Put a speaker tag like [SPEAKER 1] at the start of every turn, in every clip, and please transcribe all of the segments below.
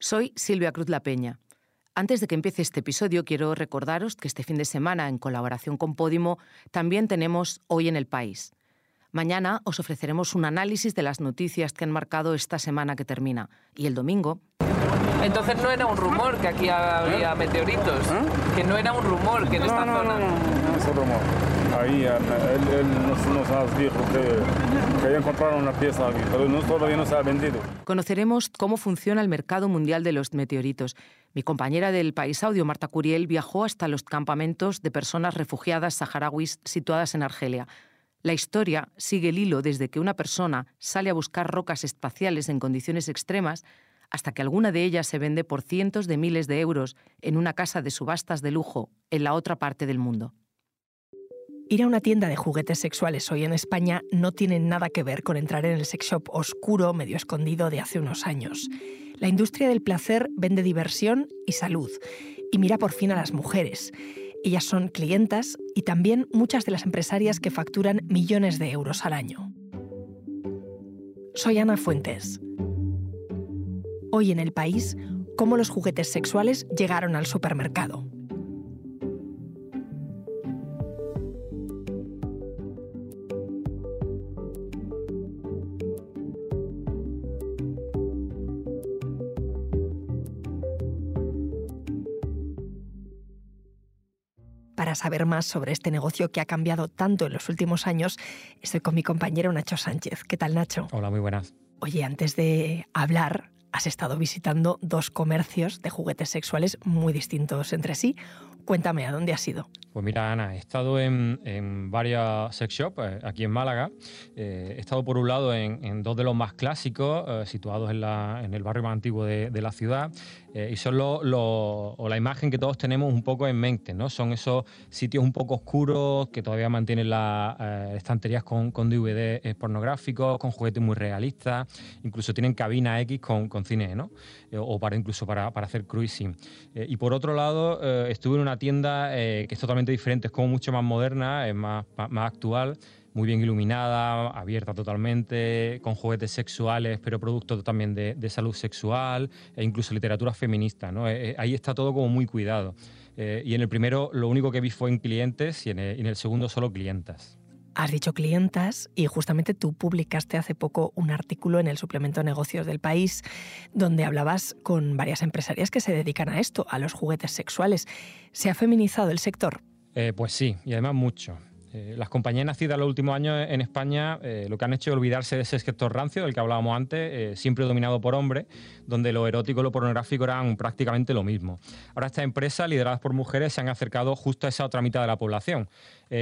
[SPEAKER 1] Soy Silvia Cruz La Peña. Antes de que empiece este episodio, quiero recordaros que este fin de semana, en colaboración con Podimo, también tenemos Hoy en el País. Mañana os ofreceremos un análisis de las noticias que han marcado esta semana que termina. Y el domingo
[SPEAKER 2] entonces no era un rumor que aquí había meteoritos, ¿Eh? que no era un rumor que en esta
[SPEAKER 3] zona... No, no, no, es un rumor. Ahí él, nos, nos, dijo que, que una pieza aquí, pero no, todavía no se ha vendido.
[SPEAKER 1] Conoceremos cómo funciona el mercado mundial de los meteoritos. Mi compañera del País Audio, Marta Curiel, viajó hasta los campamentos de personas refugiadas saharauis situadas en Argelia. La historia sigue el hilo desde que una persona sale a buscar rocas espaciales en condiciones extremas hasta que alguna de ellas se vende por cientos de miles de euros en una casa de subastas de lujo en la otra parte del mundo. Ir a una tienda de juguetes sexuales hoy en España no tiene nada que ver con entrar en el sex shop oscuro, medio escondido de hace unos años. La industria del placer vende diversión y salud y mira por fin a las mujeres. Ellas son clientas y también muchas de las empresarias que facturan millones de euros al año. Soy Ana Fuentes. Hoy en el país, cómo los juguetes sexuales llegaron al supermercado. Saber más sobre este negocio que ha cambiado tanto en los últimos años, estoy con mi compañero Nacho Sánchez. ¿Qué tal, Nacho?
[SPEAKER 4] Hola, muy buenas.
[SPEAKER 1] Oye, antes de hablar, has estado visitando dos comercios de juguetes sexuales muy distintos entre sí. Cuéntame, ¿a dónde has ido?
[SPEAKER 4] Pues mira, Ana, he estado en, en varias sex shops eh, aquí en Málaga. Eh, he estado por un lado en, dos de los más clásicos, eh, situados en, el barrio más antiguo de, la ciudad, y son lo, la imagen que todos tenemos un poco en mente, ¿no? Son esos sitios un poco oscuros que todavía mantienen las estanterías con, con DVD pornográficos, con juguetes muy realistas, incluso tienen cabina X con, con cine, ¿no? o para incluso para, para hacer cruising. y por otro lado, estuve en una tienda que es totalmente diferente, es como mucho más moderna, es más, más actual, muy bien iluminada, abierta totalmente, con juguetes sexuales, pero productos también de, de salud sexual e incluso literatura feminista. ¿no? Eh, eh, ahí está todo como muy cuidado. Eh, y en el primero lo único que vi fue en clientes y en el, y en el segundo solo clientas.
[SPEAKER 1] Has dicho clientas y justamente tú publicaste hace poco un artículo en el suplemento Negocios del País donde hablabas con varias empresarias que se dedican a esto, a los juguetes sexuales. ¿Se ha feminizado el sector?
[SPEAKER 4] Eh, pues sí, y además mucho. Eh, las compañías nacidas en los últimos años en España eh, lo que han hecho es olvidarse de ese sector rancio del que hablábamos antes, siempre dominado por hombres, donde lo erótico y lo pornográfico eran prácticamente lo mismo. Ahora estas empresas, lideradas por mujeres, se han acercado justo a esa otra mitad de la población,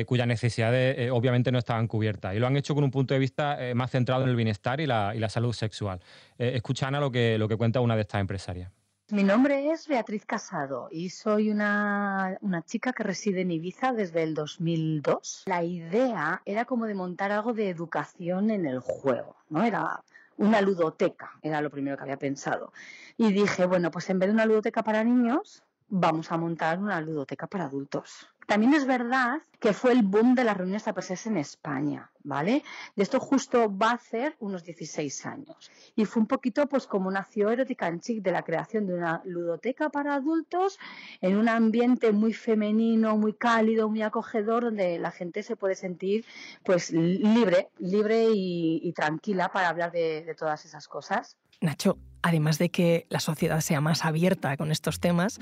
[SPEAKER 4] cuyas necesidades obviamente no estaban cubiertas. Y lo han hecho con un punto de vista más centrado en el bienestar y la, y la salud sexual. escucha, Ana, lo que, lo que cuenta una de estas empresarias.
[SPEAKER 5] Mi nombre es Beatriz Casado y soy una, una, chica que reside en Ibiza desde el 2002. La idea era como de montar algo de educación en el juego, ¿no? Era una ludoteca, era lo primero que había pensado. Y dije, bueno, pues en vez de una ludoteca para niños, vamos a montar una ludoteca para adultos. También es verdad que fue el boom de las reuniones a personas en España, ¿vale? De esto justo va a ser unos 16 años. Y fue un poquito pues como nació Erótica en Chic de la creación de una ludoteca para adultos en un ambiente muy femenino, muy cálido, muy acogedor, donde la gente se puede sentir pues libre, libre y, tranquila para hablar de, de todas esas cosas.
[SPEAKER 1] Nacho, además de que la sociedad sea más abierta con estos temas,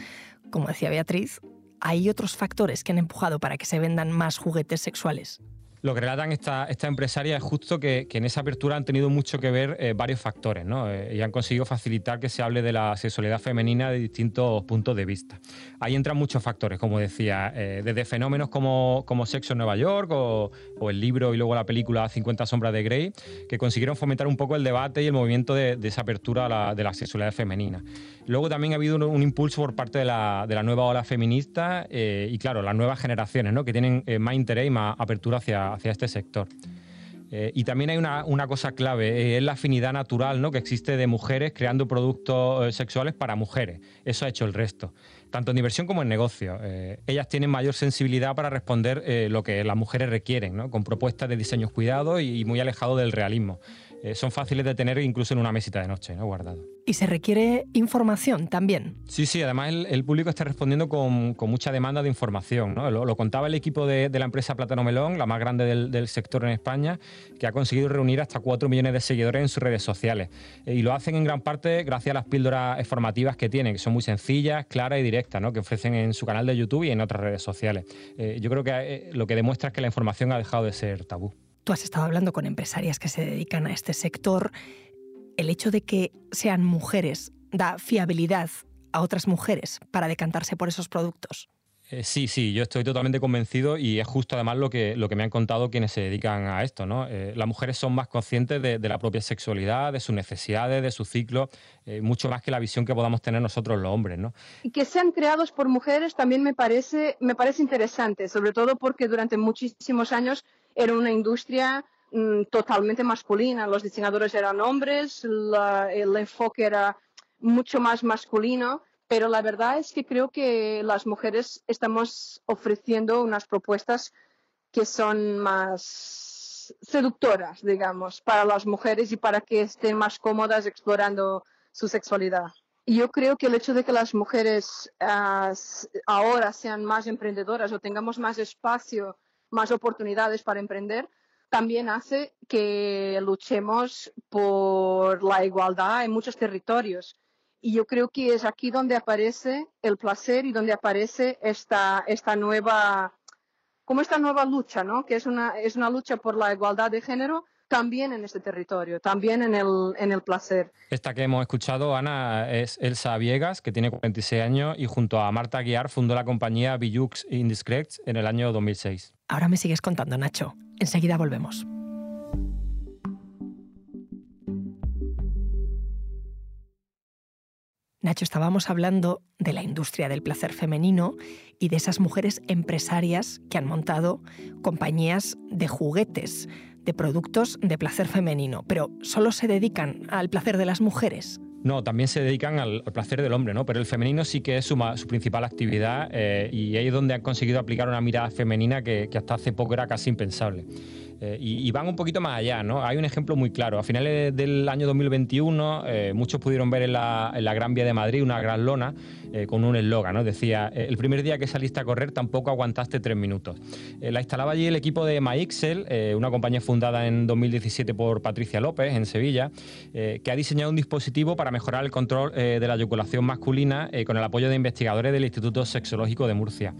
[SPEAKER 1] como decía Beatriz, hay otros factores que han empujado para que se vendan más juguetes sexuales.
[SPEAKER 4] Lo que relatan esta, esta empresaria es justo que, en esa apertura han tenido mucho que ver eh, varios factores ¿no? Eh, y han conseguido facilitar que se hable de la sexualidad femenina de distintos puntos de vista. Ahí entran muchos factores, como decía, eh, desde fenómenos como, como Sexo en Nueva York o, el libro y luego la película 50 sombras de Grey, que consiguieron fomentar un poco el debate y el movimiento de, esa apertura de la sexualidad femenina. Luego también ha habido un, impulso por parte de la, de la, nueva ola feminista y, claro, las nuevas generaciones, ¿no? que tienen más interés y más apertura hacia hacia este sector. Eh, y también hay una, una cosa clave, eh, es la afinidad natural ¿no? que existe de mujeres creando productos eh, sexuales para mujeres. Eso ha hecho el resto, tanto en diversión como en negocio. ellas tienen mayor sensibilidad para responder lo que las mujeres requieren, ¿no? con propuestas de diseños cuidados y, muy alejado del realismo. Eh, son fáciles de tener incluso en una mesita de noche, ¿no? guardado.
[SPEAKER 6] Y se requiere información también.
[SPEAKER 4] Sí, sí, además el, público está respondiendo con, mucha demanda de información. ¿no? Lo, contaba el equipo de, la empresa Plátano Melón, la más grande del, sector en España, que ha conseguido reunir hasta 4 millones de seguidores en sus redes sociales. Eh, y lo hacen en gran parte gracias a las píldoras formativas que tienen, que son muy sencillas, claras y directas, ¿no? que ofrecen en su canal de YouTube y en otras redes sociales. Eh, yo creo que lo que demuestra es que la información ha dejado de ser tabú.
[SPEAKER 6] Tú has estado hablando con empresarias que se dedican a este sector. El hecho de que sean mujeres da fiabilidad a otras mujeres para decantarse por esos productos.
[SPEAKER 4] Eh, sí, sí, yo estoy totalmente convencido y es justo además lo que, lo que me han contado quienes se dedican a esto. ¿no? Eh, las mujeres son más conscientes de, la propia sexualidad, de sus necesidades, de su ciclo, eh, mucho más que la visión que podamos tener nosotros los hombres. ¿no?
[SPEAKER 7] Y que sean creados por mujeres también me parece, me parece interesante, sobre todo porque durante muchísimos años era una industria mm, totalmente masculina. Los diseñadores eran hombres, el enfoque era mucho más masculino, pero la verdad es que creo que las mujeres estamos ofreciendo unas propuestas que son más seductoras, digamos, para las mujeres y para que estén más cómodas explorando su sexualidad. Y yo creo que el hecho de que las mujeres ah, ahora sean más emprendedoras o tengamos más espacio más oportunidades para emprender, también hace que luchemos por la igualdad en muchos territorios. Y yo creo que es aquí donde aparece el placer y donde aparece esta, esta nueva, como esta nueva lucha, ¿no? Que es una, es una lucha por la igualdad de género, también en este territorio, también en el, en el placer.
[SPEAKER 4] Esta que hemos escuchado, Ana, es Elsa Viegas, que tiene 46 años y junto a Marta Guiar fundó la compañía Bijux Indiscrets en el año 2006.
[SPEAKER 6] Ahora me sigues contando, Nacho. Enseguida volvemos. Nacho, estábamos hablando de la industria del placer femenino y de esas mujeres empresarias que han montado compañías de juguetes, de productos de placer femenino, pero solo se dedican al placer de las mujeres.
[SPEAKER 4] No, también se dedican al, placer del hombre, ¿no? Pero el femenino sí que es su, principal actividad eh, y ahí es donde han conseguido aplicar una mirada femenina que, hasta hace poco era casi impensable. Eh, y, van un poquito más allá, ¿no? Hay un ejemplo muy claro. A finales del año 2021, eh, muchos pudieron ver en la, Gran Vía de Madrid una gran lona eh, con un eslogan, ¿no? Decía, el primer día que saliste a correr tampoco aguantaste tres minutos. la instalaba allí el equipo de MyXel, una compañía fundada en 2017 por Patricia López en Sevilla, que ha diseñado un dispositivo para mejorar el control de la eyaculación masculina con el apoyo de investigadores del Instituto Sexológico de Murcia.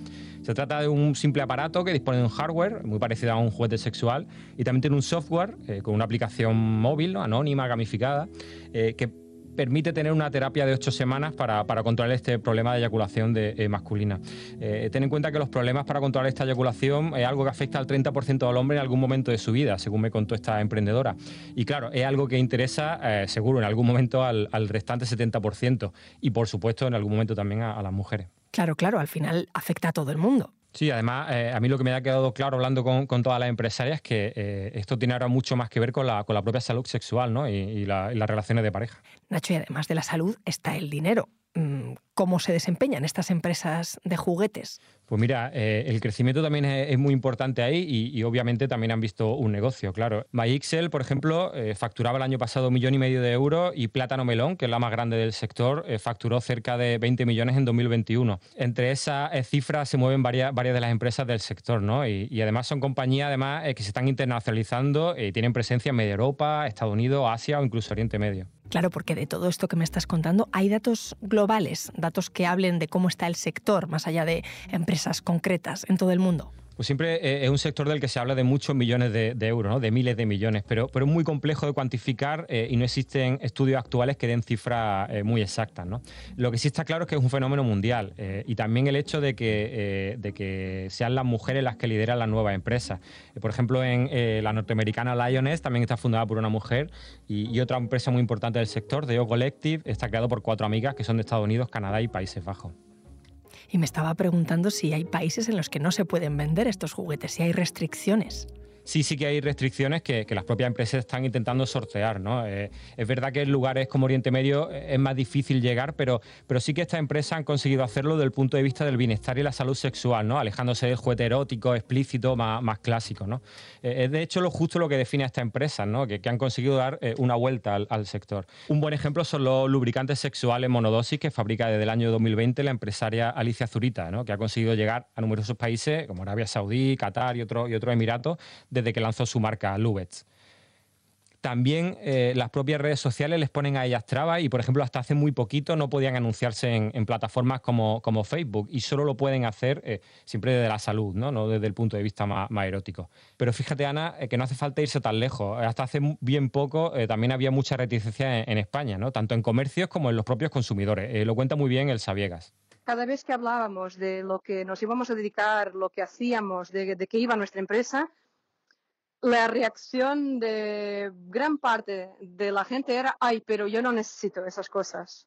[SPEAKER 4] Se trata de un simple aparato que dispone de un hardware muy parecido a un juguete sexual y también tiene un software eh, con una aplicación móvil, anónima, gamificada, eh, que permite tener una terapia de ocho semanas para, controlar este problema de eyaculación de, eh, masculina. ten en cuenta que los problemas para controlar esta eyaculación es algo que afecta al 30% del hombre en algún momento de su vida, según me contó esta emprendedora. Y claro, es algo que interesa seguro en algún momento al, restante 70% y por supuesto en algún momento también a las mujeres.
[SPEAKER 6] Claro, claro, al final afecta a todo el mundo.
[SPEAKER 4] Sí, además, eh, a mí lo que me ha quedado claro hablando con, todas las empresarias es que eh, esto tiene ahora mucho más que ver con la, con la propia salud sexual ¿no? y las relaciones de pareja.
[SPEAKER 6] Nacho, y además de la salud está el dinero. Mm, ¿Cómo se desempeñan estas empresas de juguetes?
[SPEAKER 4] Pues mira, eh, el crecimiento también es, muy importante ahí y, obviamente también han visto un negocio, claro. MyXL, por ejemplo, eh, facturaba el año pasado un millón y medio de euros y Plátano Melón, que es la más grande del sector, eh, facturó cerca de 20 millones en 2021. Entre esas cifras se mueven varias, de las empresas del sector, ¿no? Y, además son compañías además, que se están internacionalizando y tienen presencia en media Europa, Estados Unidos, Asia o incluso Oriente Medio.
[SPEAKER 6] Claro, porque de todo esto que me estás contando, hay datos globales, datos que hablen de cómo está el sector, más allá de empresas concretas en todo el mundo.
[SPEAKER 4] Pues siempre eh, es un sector del que se habla de muchos millones de, euros, ¿no? de miles de millones, pero, pero es muy complejo de cuantificar eh, y no existen estudios actuales que den cifras eh, muy exactas. Lo que sí está claro es que es un fenómeno mundial y también el hecho de que, de que sean las mujeres las que lideran las nuevas empresas. por ejemplo, en la norteamericana Lioness también está fundada por una mujer y, otra empresa muy importante del sector, The Collective, está creado por cuatro amigas que son de Estados Unidos, Canadá y Países Bajos
[SPEAKER 6] y me estaba preguntando si hay países en los que no se pueden vender estos juguetes, si hay restricciones.
[SPEAKER 4] Sí, sí que hay restricciones que, las propias empresas están intentando sortear. ¿no? Eh, es verdad que en lugares como Oriente Medio es más difícil llegar, pero, pero sí que estas empresas han conseguido hacerlo desde el punto de vista del bienestar y la salud sexual, ¿no? alejándose del juguete erótico, explícito, más, más clásico. ¿no? es de hecho lo justo lo que define a esta empresa, ¿no? que, han conseguido dar una vuelta al, sector. Un buen ejemplo son los lubricantes sexuales monodosis que fabrica desde el año 2020 la empresaria Alicia Zurita, ¿no? que ha conseguido llegar a numerosos países como Arabia Saudí, Qatar y otros y otro emiratos desde que lanzó su marca Lubetz también eh, las propias redes sociales les ponen a ellas trabas y, por ejemplo, hasta hace muy poquito no podían anunciarse en, plataformas como, Facebook y solo lo pueden hacer eh, siempre desde la salud, ¿no? no desde el punto de vista más, erótico. Pero fíjate, Ana, eh, que no hace falta irse tan lejos. Hasta hace bien poco también había mucha reticencia en, España, tanto en comercios como en los propios consumidores. lo cuenta muy bien el Sabiegas
[SPEAKER 7] cada vez que hablábamos de lo que nos íbamos a dedicar, lo que hacíamos, de qué iba nuestra empresa, la reacción de gran parte de la gente era, ay, pero yo no necesito esas cosas.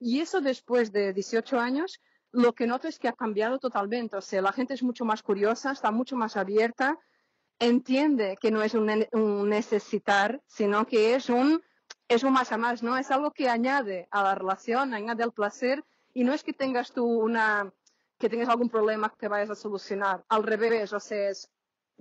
[SPEAKER 7] Y eso después de 18 años, lo que noto es que ha cambiado totalmente. O sea, la gente es mucho más curiosa, está mucho más abierta, entiende que no es un, necesitar, sino que es un, es un más a más, ¿no? Es algo que añade a la relación, añade al placer, y no es que tengas tú una, que tengas algún problema que vayas a solucionar. Al revés, o sea, es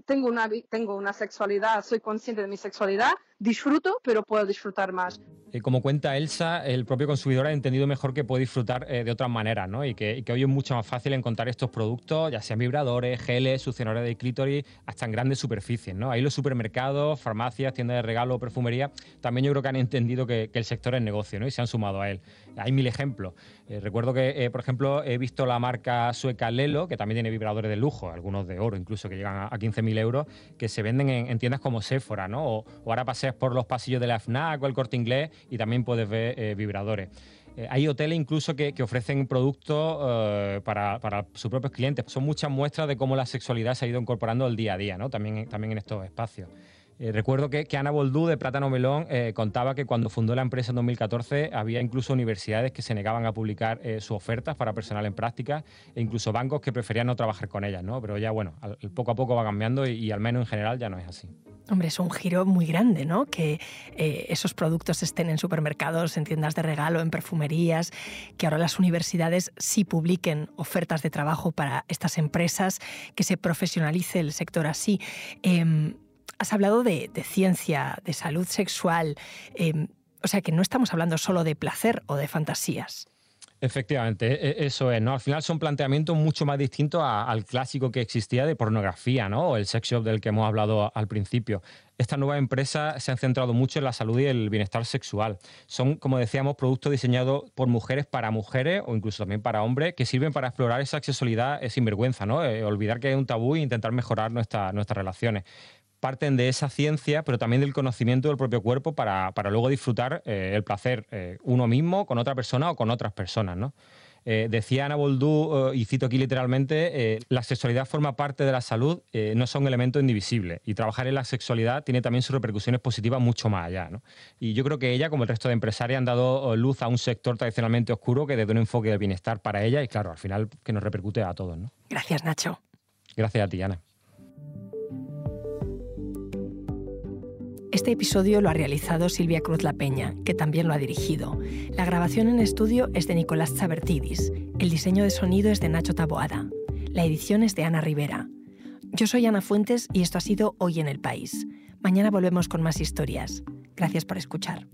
[SPEAKER 7] tengo una, tengo una sexualidad, soy consciente de mi sexualidad, disfruto, pero puedo disfrutar más.
[SPEAKER 4] Eh, como cuenta Elsa, el propio consumidor ha entendido mejor que puede disfrutar eh, de otras maneras, ¿no? Y que, hoy es mucho más fácil encontrar estos productos, ya sean vibradores, geles, succionadores de clítoris, hasta en grandes superficies, ¿no? Ahí los supermercados, farmacias, tiendas de regalo, perfumería, también yo creo que han entendido que, el sector es negocio, ¿no? Y se han sumado a él. Hay mil ejemplos. Eh, recuerdo que, por ejemplo, he visto la marca sueca Lelo, que también tiene vibradores de lujo, algunos de oro incluso, que llegan a, 15.000 euros, que se venden en, tiendas como Sephora, ¿no? O, o ahora por los pasillos de la FNAC o el Corte Inglés y también puedes ver eh, vibradores. Eh, hay hoteles incluso que, ofrecen productos eh, para, sus propios clientes. Son muchas muestras de cómo la sexualidad se ha ido incorporando al día a día, ¿no? también, también en estos espacios. Recuerdo que, Ana Boldú de Plátano Melón contaba que cuando fundó la empresa en 2014 había incluso universidades que se negaban a publicar sus ofertas para personal en práctica e incluso bancos que preferían no trabajar con ellas, ¿no? Pero ya bueno, poco a poco va cambiando y al menos en general ya no es así.
[SPEAKER 6] Hombre, es un giro muy grande, ¿no? Que eh, esos productos estén en supermercados, en tiendas de regalo, en perfumerías, que ahora las universidades sí publiquen ofertas de trabajo para estas empresas, que se profesionalice el sector así. Has hablado de, ciencia, de salud sexual, em, o sea que no estamos hablando solo de placer o de fantasías.
[SPEAKER 4] Efectivamente, e, e, eso es, ¿no? Al final son planteamientos mucho más distintos al clásico que existía de pornografía, ¿no? O el sex shop del que hemos hablado al principio. Estas nuevas empresas se han centrado mucho en la salud y el bienestar sexual. Son, como decíamos, productos diseñados por mujeres para mujeres o incluso también para hombres que sirven para explorar esa sexualidad sin vergüenza, ¿no? Eh, olvidar que es un tabú e intentar mejorar nuestras relaciones parten de esa ciencia, pero también del conocimiento del propio cuerpo para, luego disfrutar eh, el placer eh, uno mismo, con otra persona o con otras personas. ¿no? Eh, decía Ana Boldú, y cito aquí literalmente, la sexualidad forma parte de la salud, no son elementos indivisibles. Y trabajar en la sexualidad tiene también sus repercusiones positivas mucho más allá. ¿no? Y yo creo que ella, como el resto de empresarias, han dado luz a un sector tradicionalmente oscuro que desde un enfoque de bienestar para ella y, claro, al final que nos repercute a todos. ¿no?
[SPEAKER 6] Gracias, Nacho.
[SPEAKER 4] Gracias a ti, Ana.
[SPEAKER 6] Este episodio lo ha realizado Silvia Cruz La Peña, que también lo ha dirigido. La grabación en estudio es de Nicolás Chabertidis. El diseño de sonido es de Nacho Taboada. La edición es de Ana Rivera. Yo soy Ana Fuentes y esto ha sido Hoy en el País. Mañana volvemos con más historias. Gracias por escuchar.